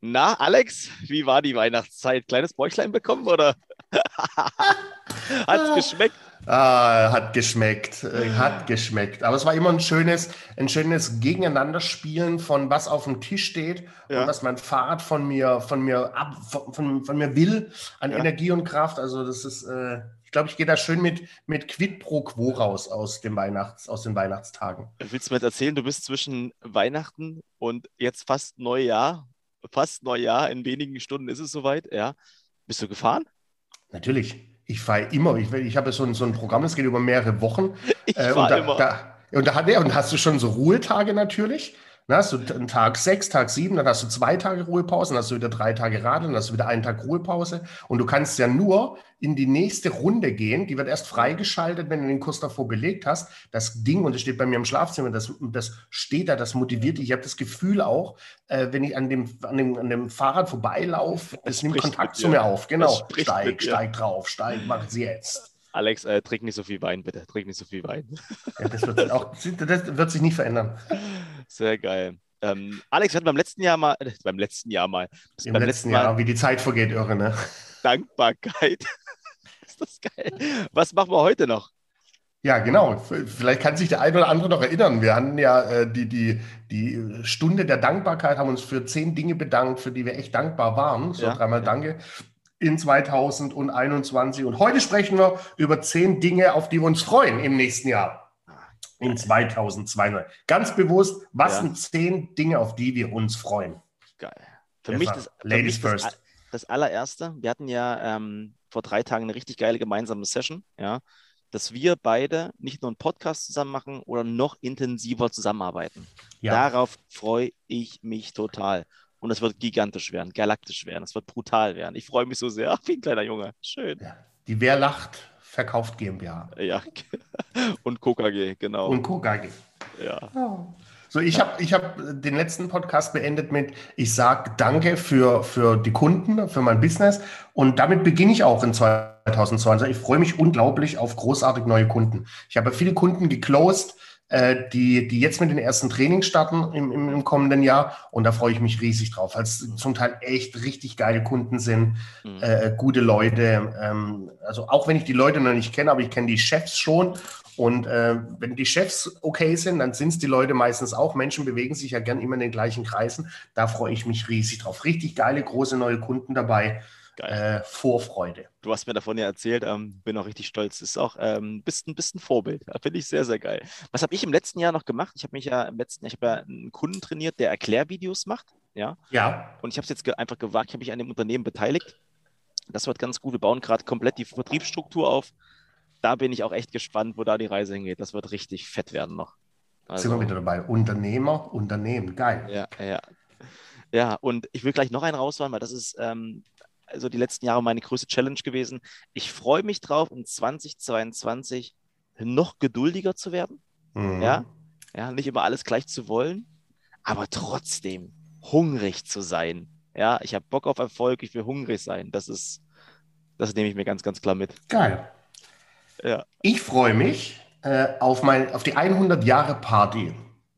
Na, Alex, wie war die Weihnachtszeit? Kleines Bäuchlein bekommen oder hat es geschmeckt? Ah, hat geschmeckt, äh, hat geschmeckt. Aber es war immer ein schönes, ein schönes Gegeneinanderspielen von was auf dem Tisch steht ja. und was mein Fahrrad von mir, von mir ab, von, von mir will an ja. Energie und Kraft. Also das ist, äh, ich glaube, ich gehe da schön mit, mit Quid pro Quo raus aus, dem Weihnachts-, aus den Weihnachtstagen. Willst du mir jetzt erzählen, du bist zwischen Weihnachten und jetzt fast Neujahr, fast Neujahr, in wenigen Stunden ist es soweit, ja. Bist du gefahren? Natürlich. Ich fahre immer. Ich, ich habe so ein, so ein Programm, das geht über mehrere Wochen. Ich äh, fahre immer. Da, und da und hast du schon so Ruhetage natürlich. Dann hast du einen Tag sechs, Tag sieben, dann hast du zwei Tage Ruhepause, dann hast du wieder drei Tage Radeln, dann hast du wieder einen Tag Ruhepause. Und du kannst ja nur in die nächste Runde gehen. Die wird erst freigeschaltet, wenn du den Kurs davor belegt hast. Das Ding, und das steht bei mir im Schlafzimmer, das, das steht da, das motiviert dich. Ich habe das Gefühl auch, äh, wenn ich an dem, an, dem, an dem Fahrrad vorbeilaufe, es nimmt Kontakt zu mir auf. Genau. Steig, steig drauf, steig, mach es jetzt. Alex, äh, trink nicht so viel Wein, bitte. Trink nicht so viel Wein. Ja, das, wird auch, das wird sich nicht verändern. Sehr geil. Ähm, Alex, wir hatten beim letzten Jahr mal, äh, beim letzten Jahr mal. Im letzten, letzten Jahr, mal, wie die Zeit vergeht, irre, ne? Dankbarkeit. ist das geil. Was machen wir heute noch? Ja, genau. Vielleicht kann sich der eine oder andere noch erinnern. Wir hatten ja äh, die, die, die Stunde der Dankbarkeit, haben uns für zehn Dinge bedankt, für die wir echt dankbar waren. So ja, dreimal ja. Danke in 2021. Und heute sprechen wir über zehn Dinge, auf die wir uns freuen im nächsten Jahr. In 2022. Ganz bewusst, was ja. sind zehn Dinge, auf die wir uns freuen? Geil. Für mich, das, Ladies mich first. Das, das, allererste, wir hatten ja ähm, vor drei Tagen eine richtig geile gemeinsame Session, ja, dass wir beide nicht nur einen Podcast zusammen machen oder noch intensiver zusammenarbeiten. Ja. Darauf freue ich mich total. Und es wird gigantisch werden, galaktisch werden, es wird brutal werden. Ich freue mich so sehr. Ach, wie ein kleiner Junge. Schön. Ja. Die Wer lacht, verkauft GmbH. Ja. Und KKG, genau. Und KKG. Ja. Oh. So, ich habe ich hab den letzten Podcast beendet mit, ich sage Danke für, für die Kunden, für mein Business. Und damit beginne ich auch in 2020. Ich freue mich unglaublich auf großartig neue Kunden. Ich habe viele Kunden geclosed, äh, die, die jetzt mit den ersten Trainings starten im, im, im, kommenden Jahr. Und da freue ich mich riesig drauf, weil es zum Teil echt richtig geile Kunden sind, mhm. äh, gute Leute. Ähm, also auch wenn ich die Leute noch nicht kenne, aber ich kenne die Chefs schon. Und äh, wenn die Chefs okay sind, dann sind es die Leute meistens auch. Menschen bewegen sich ja gern immer in den gleichen Kreisen. Da freue ich mich riesig drauf. Richtig geile, große neue Kunden dabei. Äh, Vorfreude. Du hast mir davon ja erzählt, ähm, bin auch richtig stolz. Ist auch ähm, bist, ein Vorbild. Finde ich sehr, sehr geil. Was habe ich im letzten Jahr noch gemacht? Ich habe mich ja im letzten Jahr, ich habe ja einen Kunden trainiert, der Erklärvideos macht. Ja. Ja. Und ich habe es jetzt ge einfach gewagt, ich habe mich an dem Unternehmen beteiligt. Das wird ganz gut. Wir bauen gerade komplett die Vertriebsstruktur auf. Da bin ich auch echt gespannt, wo da die Reise hingeht. Das wird richtig fett werden noch. Also, sind wir wieder dabei. Unternehmer, Unternehmen, geil. Ja, ja. Ja, und ich will gleich noch einen rausfahren, weil das ist ähm, also die letzten Jahre meine größte Challenge gewesen. Ich freue mich drauf, in 2022 noch geduldiger zu werden. Mhm. Ja? ja, nicht immer alles gleich zu wollen, aber trotzdem hungrig zu sein. Ja, ich habe Bock auf Erfolg, ich will hungrig sein. Das ist, das nehme ich mir ganz, ganz klar mit. Geil. Ja. Ich freue mich äh, auf, mein, auf die 100 Jahre Party.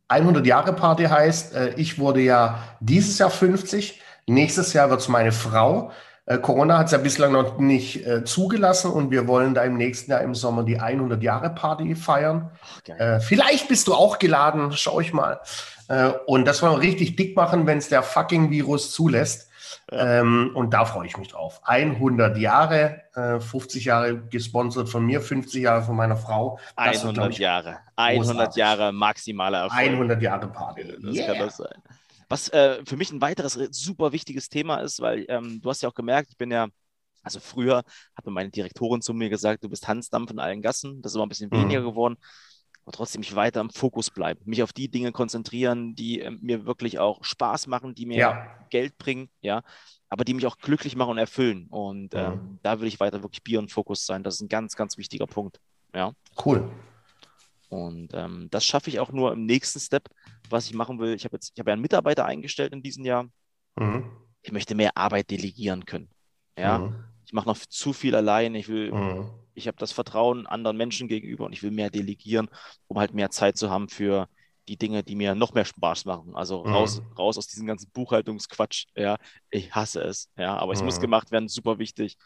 100 Jahre Party heißt, äh, ich wurde ja dieses Jahr 50, nächstes Jahr wird es meine Frau. Äh, Corona hat es ja bislang noch nicht äh, zugelassen und wir wollen da im nächsten Jahr im Sommer die 100 Jahre Party feiern. Ach, äh, vielleicht bist du auch geladen, schau ich mal. Äh, und das wollen wir richtig dick machen, wenn es der fucking Virus zulässt. Ja. Ähm, und da freue ich mich drauf. 100 Jahre, 50 äh, Jahre gesponsert von mir, 50 Jahre von meiner Frau. Das 100 wird, Jahre. 100 Jahre maximaler Erfolg. 100 Jahre Party. Das yeah. kann das sein. Was äh, für mich ein weiteres super wichtiges Thema ist, weil ähm, du hast ja auch gemerkt, ich bin ja, also früher hatte meine Direktorin zu mir gesagt, du bist Hansdampf in allen Gassen. Das ist immer ein bisschen mhm. weniger geworden. Aber trotzdem ich weiter im Fokus bleiben, mich auf die Dinge konzentrieren, die äh, mir wirklich auch Spaß machen, die mir ja. Geld bringen, ja, aber die mich auch glücklich machen und erfüllen. Und ähm, mhm. da will ich weiter wirklich Bier und Fokus sein. Das ist ein ganz, ganz wichtiger Punkt. Ja. Cool. Und ähm, das schaffe ich auch nur im nächsten Step, was ich machen will. Ich habe jetzt, ich habe ja einen Mitarbeiter eingestellt in diesem Jahr. Mhm. Ich möchte mehr Arbeit delegieren können. Ja, mhm. ich mache noch zu viel allein. Ich will, mhm. ich habe das Vertrauen anderen Menschen gegenüber und ich will mehr delegieren, um halt mehr Zeit zu haben für die Dinge, die mir noch mehr Spaß machen. Also Mhm. raus, raus aus diesem ganzen Buchhaltungsquatsch. Ja, ich hasse es. Ja, aber es muss Mhm. gemacht werden, super wichtig.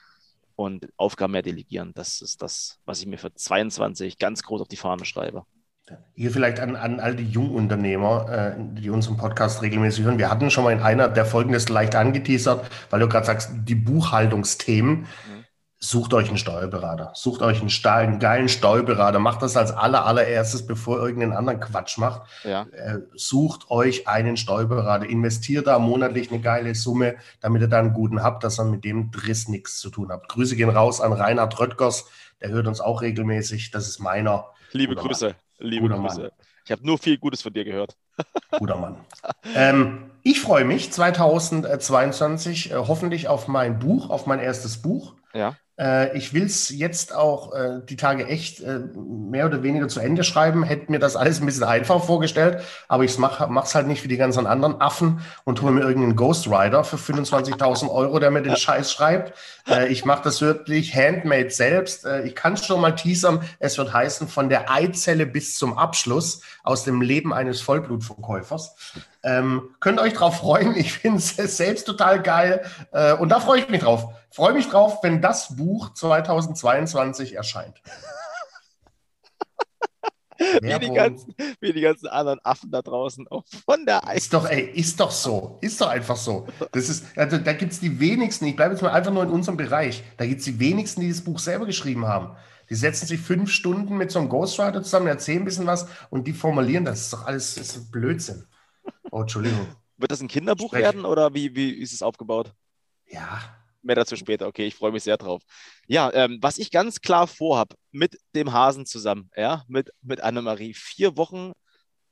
Und Aufgaben mehr delegieren, das ist das, was ich mir für 22 ganz groß auf die Fahne schreibe. Hier vielleicht an, an all die Jungunternehmer, äh, die unseren Podcast regelmäßig hören. Wir hatten schon mal in einer der Folgen das leicht angeteasert, weil du gerade sagst, die Buchhaltungsthemen. Mhm. Sucht euch einen Steuerberater. Sucht euch einen, einen geilen Steuerberater. Macht das als aller, allererstes, bevor ihr irgendeinen anderen Quatsch macht. Ja, Äh, sucht euch einen Steuerberater. Investiert da monatlich eine geile Summe, damit ihr da einen guten habt, dass ihr mit dem Driss nichts zu tun habt. Grüße gehen raus an Reinhard Röttgers. Der hört uns auch regelmäßig. Das ist meiner. liebe Guter Grüße, liebe Guter Mann. Grüße. Ich habe nur viel Gutes von dir gehört. Guter Mann. ähm, ich freue mich 2022 äh, hoffentlich auf mein Buch, auf mein erstes Buch. Ja, ich will es jetzt auch äh, die Tage echt äh, mehr oder weniger zu Ende schreiben. Hätte mir das alles ein bisschen einfach vorgestellt, aber ich mache es halt nicht wie die ganzen anderen Affen und hole mir irgendeinen Ghostwriter für 25.000 Euro, der mir den Scheiß schreibt. Äh, ich mache das wirklich handmade selbst. Äh, ich kann es schon mal teasern. Es wird heißen, von der Eizelle bis zum Abschluss aus dem Leben eines Vollblutverkäufers. Ähm, könnt ihr euch drauf freuen. Ich finde es selbst total geil. Äh, und da freue ich mich drauf. Freue mich drauf, wenn das Buch 2022 erscheint. wie die, ganzen, wie die ganzen anderen Affen da draußen auch von der Eis. Ist doch, ey, ist doch so. Ist doch einfach so. Das ist, also, da gibt es die wenigsten, ich bleibe jetzt mal einfach nur in unserem Bereich, da gibt es die wenigsten, die das Buch selber geschrieben haben. Die setzen sich fünf Stunden mit so einem Ghostwriter zusammen, erzählen ein bisschen was und die formulieren das. ist doch alles das ist Blödsinn. Oh, Entschuldigung. Wird das ein Kinderbuch Sprech. werden oder wie, wie ist es aufgebaut? Ja, Mehr dazu später. Okay, ich freue mich sehr drauf. Ja, ähm, was ich ganz klar vorhab, mit dem Hasen zusammen, ja, mit, mit Annemarie, vier Wochen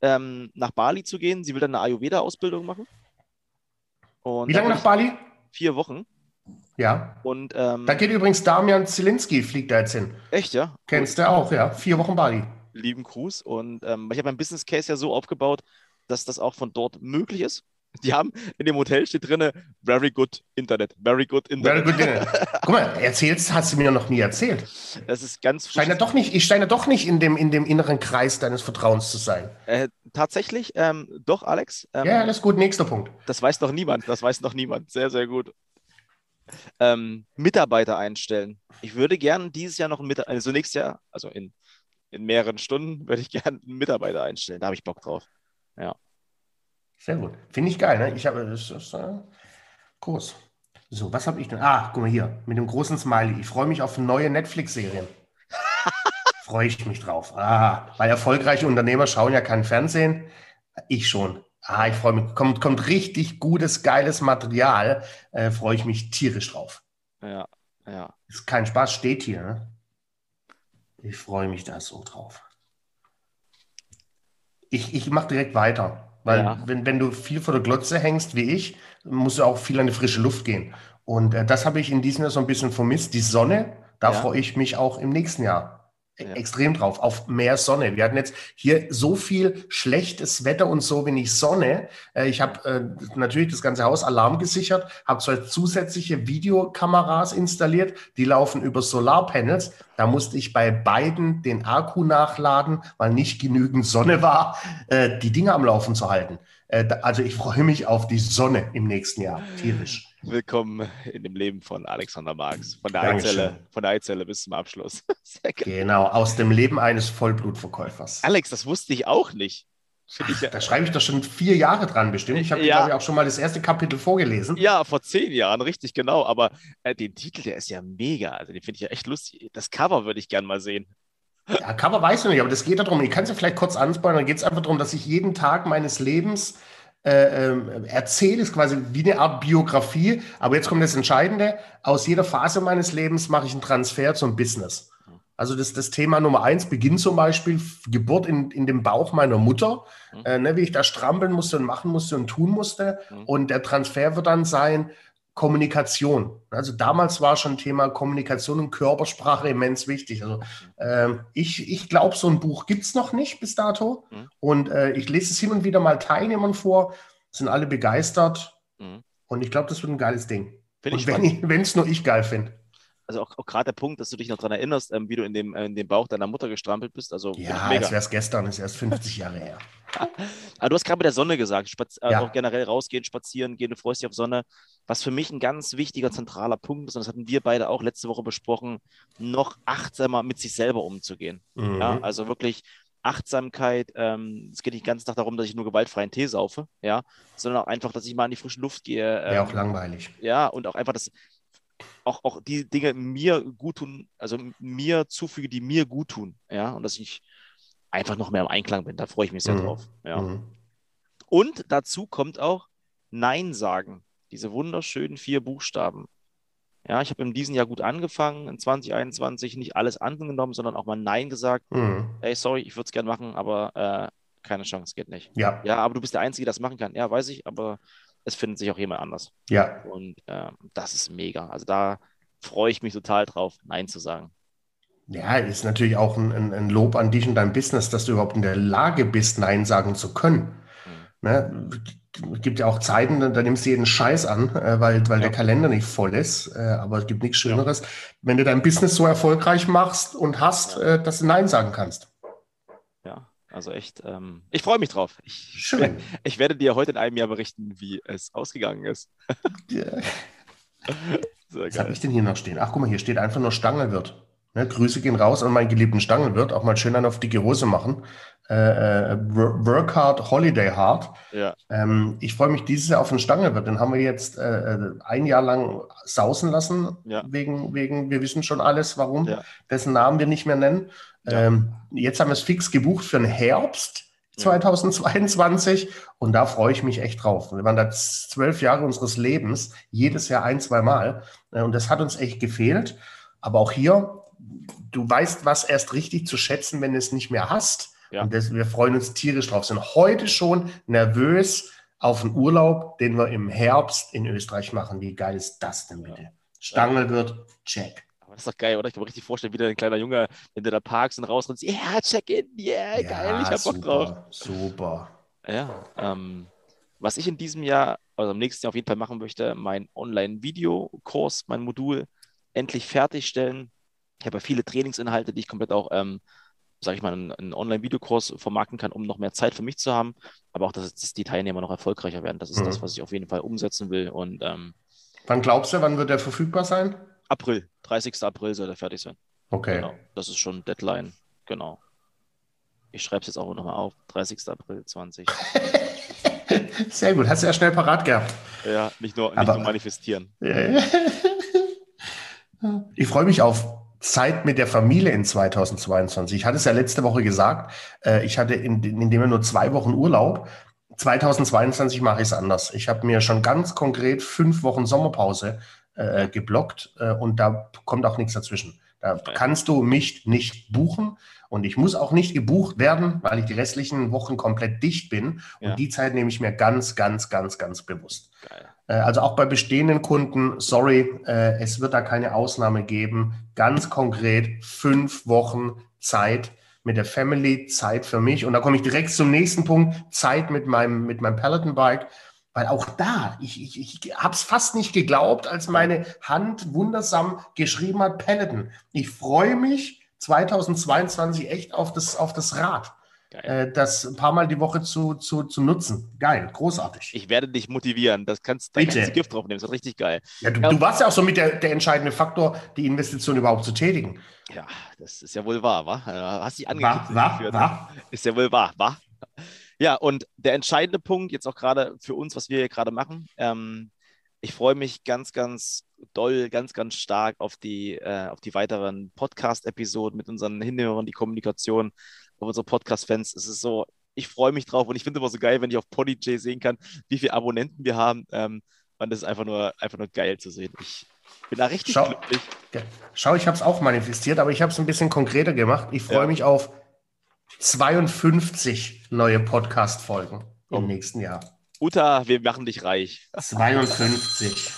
ähm, nach Bali zu gehen. Sie will dann eine Ayurveda-Ausbildung machen. Und wie lange nach Bali? Vier Wochen. Ja. Und ähm, Da geht übrigens Damian Zielinski, fliegt da jetzt hin. echt, ja. Kennst du auch, ja. Vier Wochen Bali. lieben Gruß. Und ähm, ich habe mein Business Case ja so aufgebaut, dass das auch von dort möglich ist. Die haben in dem Hotel steht drin, very good Internet, very good Very Internet. good dinner. Guck mal, erzählst, hast du mir noch nie erzählt. Das ist ganz ja doch nicht, ich scheine doch nicht in dem, in dem inneren Kreis deines Vertrauens zu sein. Äh, tatsächlich, ähm, doch, Alex. Ähm, Ja, alles gut, nächster Punkt. Das weiß noch niemand. Das weiß noch niemand. Sehr, sehr gut. Ähm, Mitarbeiter einstellen. Ich würde gerne dieses Jahr noch einen Mitarbeiter, also nächstes Jahr, also in, in mehreren Stunden, würde ich gerne einen Mitarbeiter einstellen. Da habe ich Bock drauf. Sehr gut. Finde ich geil, ne? Ich habe das ist äh, groß. So, was habe ich denn? Ah, guck mal hier, mit dem großen Smiley. Ich freue mich auf neue Netflix-Serien. freue ich mich drauf. Ah, weil erfolgreiche Unternehmer schauen ja kein Fernsehen. Ich schon. Ah, ich freue mich. Kommt, kommt richtig gutes, geiles Material. Äh, freue ich mich tierisch drauf. Ja, ja. Ist kein Spaß, steht hier. Ne? Ich freue mich da so drauf. Ich, ich mache direkt weiter. Weil Ja. wenn, wenn du viel vor der Glotze hängst wie ich, musst du auch viel an die frische Luft gehen. Und äh, das habe ich in diesem Jahr so ein bisschen vermisst. Die Sonne, da Ja. freue ich mich auch im nächsten Jahr Ja. extrem drauf, auf mehr Sonne. Wir hatten jetzt hier so viel schlechtes Wetter und so wenig Sonne. Äh, ich habe äh, natürlich das ganze Haus Alarm gesichert, habe zwei zusätzliche Videokameras installiert, die laufen über Solarpanels. Da musste ich bei beiden den Akku nachladen, weil nicht genügend Sonne war, äh, die Dinge am Laufen zu halten. Äh, also ich freue mich auf die Sonne im nächsten Jahr, tierisch. Willkommen in dem Leben von Alexander Marx. Von der Dankeschön. Eizelle, von der Eizelle bis zum Abschluss. Sehr geil. Genau, aus dem Leben eines Vollblutverkäufers. Alex, das wusste ich auch nicht. Ja, Da schreibe ich doch schon vier Jahre dran bestimmt. Ich habe, Ja. glaube ich, auch schon mal das erste Kapitel vorgelesen. ja, vor zehn Jahren, richtig, genau. Aber äh, den Titel, der ist ja mega. Also den finde ich ja echt lustig. Das Cover würde ich gern mal sehen. Ja, Cover weiß ich nicht, aber das geht darum. Ich kann es ja vielleicht kurz anspoilern. Da geht es einfach darum, dass ich jeden Tag meines Lebens äh, ähm, erzähle. Ist quasi wie eine Art Biografie. Aber jetzt kommt das Entscheidende. Aus jeder Phase meines Lebens mache ich einen Transfer zum Business. Also das, das Thema Nummer eins beginnt zum Beispiel Geburt in, in dem Bauch meiner Mutter, Mhm. äh, ne, wie ich da strampeln musste und machen musste und tun musste. Mhm. Und der Transfer wird dann sein, Kommunikation. Also damals war schon Thema Kommunikation und Körpersprache immens wichtig. Also ähm, ich, ich glaube, so ein Buch gibt es noch nicht bis dato. Mhm. Und äh, ich lese es hin und wieder mal Teilnehmern vor, sind alle begeistert. Mhm. Und ich glaube, das wird ein geiles Ding. Finde ich Und wenn es nur ich geil finde. Also auch, auch gerade der Punkt, dass du dich noch daran erinnerst, ähm, wie du in dem, äh, in dem Bauch deiner Mutter gestrampelt bist. Also ja, als wäre es gestern, ist erst 50 Jahre her. Aber du hast gerade mit der Sonne gesagt, Spaz ja. auch generell rausgehen, spazieren gehen, du freust dich auf Sonne. Was für mich ein ganz wichtiger, zentraler Punkt ist, und das hatten wir beide auch letzte Woche besprochen, noch achtsamer mit sich selber umzugehen. Mhm. Ja, also wirklich Achtsamkeit. Ähm, es geht nicht ganz Tag darum, dass ich nur gewaltfreien Tee saufe, ja, sondern auch einfach, dass ich mal in die frische Luft gehe. Ähm, ja, auch langweilig. Ja, und auch einfach das, auch, auch die Dinge mir gut tun, also mir zufüge, die mir gut tun, ja, und dass ich einfach noch mehr im Einklang bin. Da freue ich mich sehr mhm. drauf. Ja. Mhm. Und dazu kommt auch Nein sagen. Diese wunderschönen vier Buchstaben. Ja, ich habe in diesem Jahr gut angefangen, in 2021 nicht alles angenommen, sondern auch mal Nein gesagt. Mhm. Hey, sorry, ich würde es gerne machen, aber äh, keine Chance, geht nicht. Ja. Ja, aber du bist der Einzige, der das machen kann. Ja, weiß ich, aber es findet sich auch jemand anders. Ja. Und äh, das ist mega. Also da freue ich mich total drauf, Nein zu sagen. Ja, ist natürlich auch ein, ein, Lob an dich und dein Business, dass du überhaupt in der Lage bist, Nein sagen zu können. Mhm. Ne? Es gibt ja auch Zeiten, da nimmst du jeden Scheiß an, äh, weil, weil ja. der Kalender nicht voll ist. Äh, aber es gibt nichts Schöneres, ja. wenn du dein Business so erfolgreich machst und hast, ja. Äh, dass du Nein sagen kannst. Also echt, ähm, ich freue mich drauf. Ich, Schön. Ich werde dir heute in einem Jahr berichten, wie es ausgegangen ist. ja. Was habe ich denn hier noch stehen? Ach, guck mal, hier steht einfach nur Stangelwirt. Ne, Grüße gehen raus an meinen geliebten Stangelwirt. Auch mal schön einen auf dicke Hose machen. Äh, äh, work hard, holiday hard. Ja. Ähm, ich freue mich dieses Jahr auf den Stangelwirt. Den haben wir jetzt äh, äh, ein Jahr lang sausen lassen. Ja. Wegen, wegen, wir wissen schon alles, warum. Ja. Dessen Namen wir nicht mehr nennen. Ähm, jetzt haben wir es fix gebucht für den Herbst. 2022 und da freue ich mich echt drauf. Wir waren da zwölf Jahre unseres Lebens, jedes Jahr ein, zwei Mal äh, und das hat uns echt gefehlt. Aber auch hier du weißt was erst richtig zu schätzen, wenn du es nicht mehr hast. Ja. Und das, wir freuen uns tierisch drauf. Sind heute schon nervös auf den Urlaub, den wir im Herbst in Österreich machen. Wie geil ist das denn bitte? Ja. Stange wird, check. Aber das ist doch geil, oder? Ich kann mir richtig vorstellen, wie der kleiner Junge, wenn du da parkst und rausrennst, ja, yeah, check in, yeah, ja, geil, ich hab Bock drauf. Super. Ja, ähm, was ich in diesem Jahr, also im nächsten Jahr auf jeden Fall machen möchte, mein Online-Videokurs, mein Modul endlich fertigstellen. Ich habe ja viele Trainingsinhalte, die ich komplett auch, ähm, sage ich mal, einen, einen Online-Videokurs vermarkten kann, um noch mehr Zeit für mich zu haben. Aber auch, dass, dass die Teilnehmer noch erfolgreicher werden. Das ist mhm. das, was ich auf jeden Fall umsetzen will. Und ähm, wann glaubst du, wann wird der verfügbar sein? April, 30. April soll er fertig sein. Okay. Genau. Das ist schon Deadline. Genau. Ich schreibe es jetzt auch nochmal auf. 30. April 20. Sehr gut, hast du ja schnell parat gehabt. Ja, nicht nur, nicht Aber, nur manifestieren. ich freue mich auf Zeit mit der Familie in 2022. Ich hatte es ja letzte Woche gesagt, äh, ich hatte in, in dem nur zwei Wochen Urlaub. 2022 mache ich es anders. Ich habe mir schon ganz konkret fünf Wochen Sommerpause äh, geblockt äh, und da kommt auch nichts dazwischen. Da kannst du mich nicht buchen und ich muss auch nicht gebucht werden, weil ich die restlichen Wochen komplett dicht bin. Und ja. die Zeit nehme ich mir ganz, ganz, ganz, ganz bewusst. Geil. Äh, also auch bei bestehenden Kunden, sorry, äh, es wird da keine Ausnahme geben. Ganz konkret fünf Wochen Zeit mit der Family, Zeit für mich. Und da komme ich direkt zum nächsten Punkt, Zeit mit meinem, mit meinem Peloton-Bike. Weil auch da, ich, ich, ich habe es fast nicht geglaubt, als meine Hand wundersam geschrieben hat, Peloton. Ich freue mich 2022 echt auf das, auf das Rad äh, das ein paar Mal die Woche zu, zu, zu nutzen. Geil, großartig. Ich werde dich motivieren. Das kannst, da kannst du Gift draufnehmen. Das ist richtig geil. Ja, du, ja, du warst ja auch so mit der, der entscheidende Faktor, die Investition überhaupt zu tätigen. Ja, das ist ja wohl wahr, wa? Hast dich angekündigt. War, war, war. Ist ja wohl wahr, wa? Ja, und der entscheidende Punkt, jetzt auch gerade für uns, was wir hier gerade machen, ähm, ich freue mich ganz, ganz doll, ganz, ganz stark auf die, äh, auf die weiteren Podcast-Episoden mit unseren Hinhörern, die Kommunikation auf unsere Podcast-Fans. Es ist so, ich freue mich drauf und ich finde immer so geil, wenn ich auf PolyJ sehen kann, wie viele Abonnenten wir haben. Ähm, und das ist einfach nur, einfach nur geil zu sehen. Ich bin da richtig schau, glücklich. Schau, ich habe es auch manifestiert, aber ich habe es ein bisschen konkreter gemacht. Ich freue ja. mich auf 52 neue Podcast-Folgen oh. im nächsten Jahr. Uta, wir machen dich reich. 52.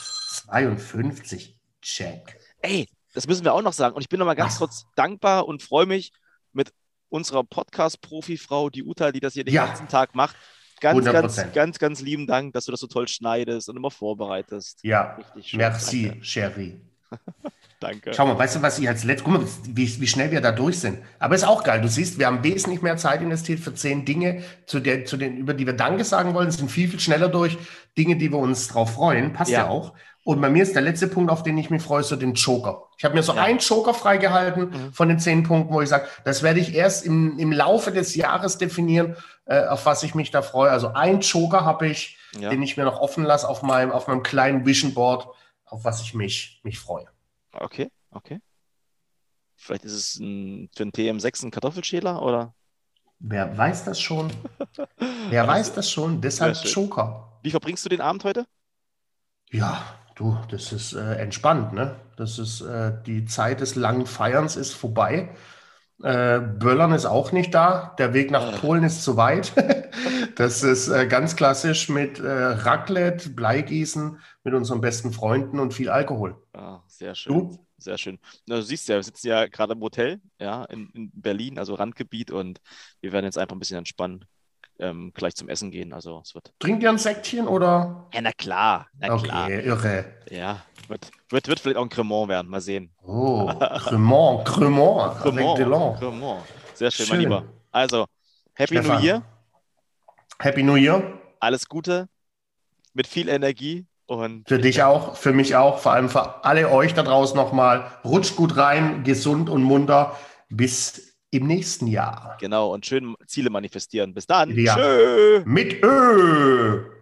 52. Check. Ey, das müssen wir auch noch sagen. Und ich bin nochmal ganz Ach. kurz dankbar und freue mich mit unserer Podcast-Profi-Frau, die Uta, die das hier den ja. ganzen Tag macht. Ganz, 100%. ganz, ganz, ganz lieben Dank, dass du das so toll schneidest und immer vorbereitest. Ja, merci, Danke. Sherry. Danke. Schau mal, weißt du, was ich als letztes, guck mal, wie, wie schnell wir da durch sind. Aber ist auch geil. Du siehst, wir haben wesentlich mehr Zeit investiert für zehn Dinge, zu der, zu den, über die wir Danke sagen wollen, sind viel, viel schneller durch. Dinge, die wir uns drauf freuen, passt ja, ja auch. Und bei mir ist der letzte Punkt, auf den ich mich freue, so den Joker. Ich habe mir so ja. einen Joker freigehalten mhm. von den zehn Punkten, wo ich sage, das werde ich erst im, im Laufe des Jahres definieren, äh, auf was ich mich da freue. Also ein Joker habe ich, ja. den ich mir noch offen lasse auf meinem, auf meinem kleinen Vision Board, auf was ich mich, mich freue. Okay, okay. Vielleicht ist es ein, für einen TM6 ein Kartoffelschäler oder? Wer weiß das schon? Wer weiß das schon? Deshalb Joker. Wie verbringst du den Abend heute? Ja, Du, das ist äh, entspannt, ne? Das ist äh, die Zeit des langen Feierns ist vorbei. Äh, Böllern ist auch nicht da. Der Weg nach ah. Polen ist zu weit. das ist äh, ganz klassisch mit äh, Raclette, Bleigießen, mit unseren besten Freunden und viel Alkohol. Ah, sehr schön. Du? Sehr schön. Na, du siehst ja, wir sitzen ja gerade im Hotel, ja, in, in Berlin, also Randgebiet, und wir werden jetzt einfach ein bisschen entspannen ähm, gleich zum Essen gehen. Also es wird. Trinkt ihr ein Säckchen oder? Ja, na klar. Na okay, klar. irre. Ja, wird, wird, wird vielleicht auch ein Cremant werden. Mal sehen. Oh, Cremant, Cremant. Cremant, Cremant. Sehr schön, schön, mein Lieber. Also, Happy Stefan. New Year. Happy New Year. Alles Gute. Mit viel Energie. Und für dich auch, für mich auch, vor allem für alle euch da draußen nochmal. Rutscht gut rein, gesund und munter. Bis im nächsten Jahr. Genau, und schön Ziele manifestieren. Bis dann. Ja. Tschö. Mit Ö.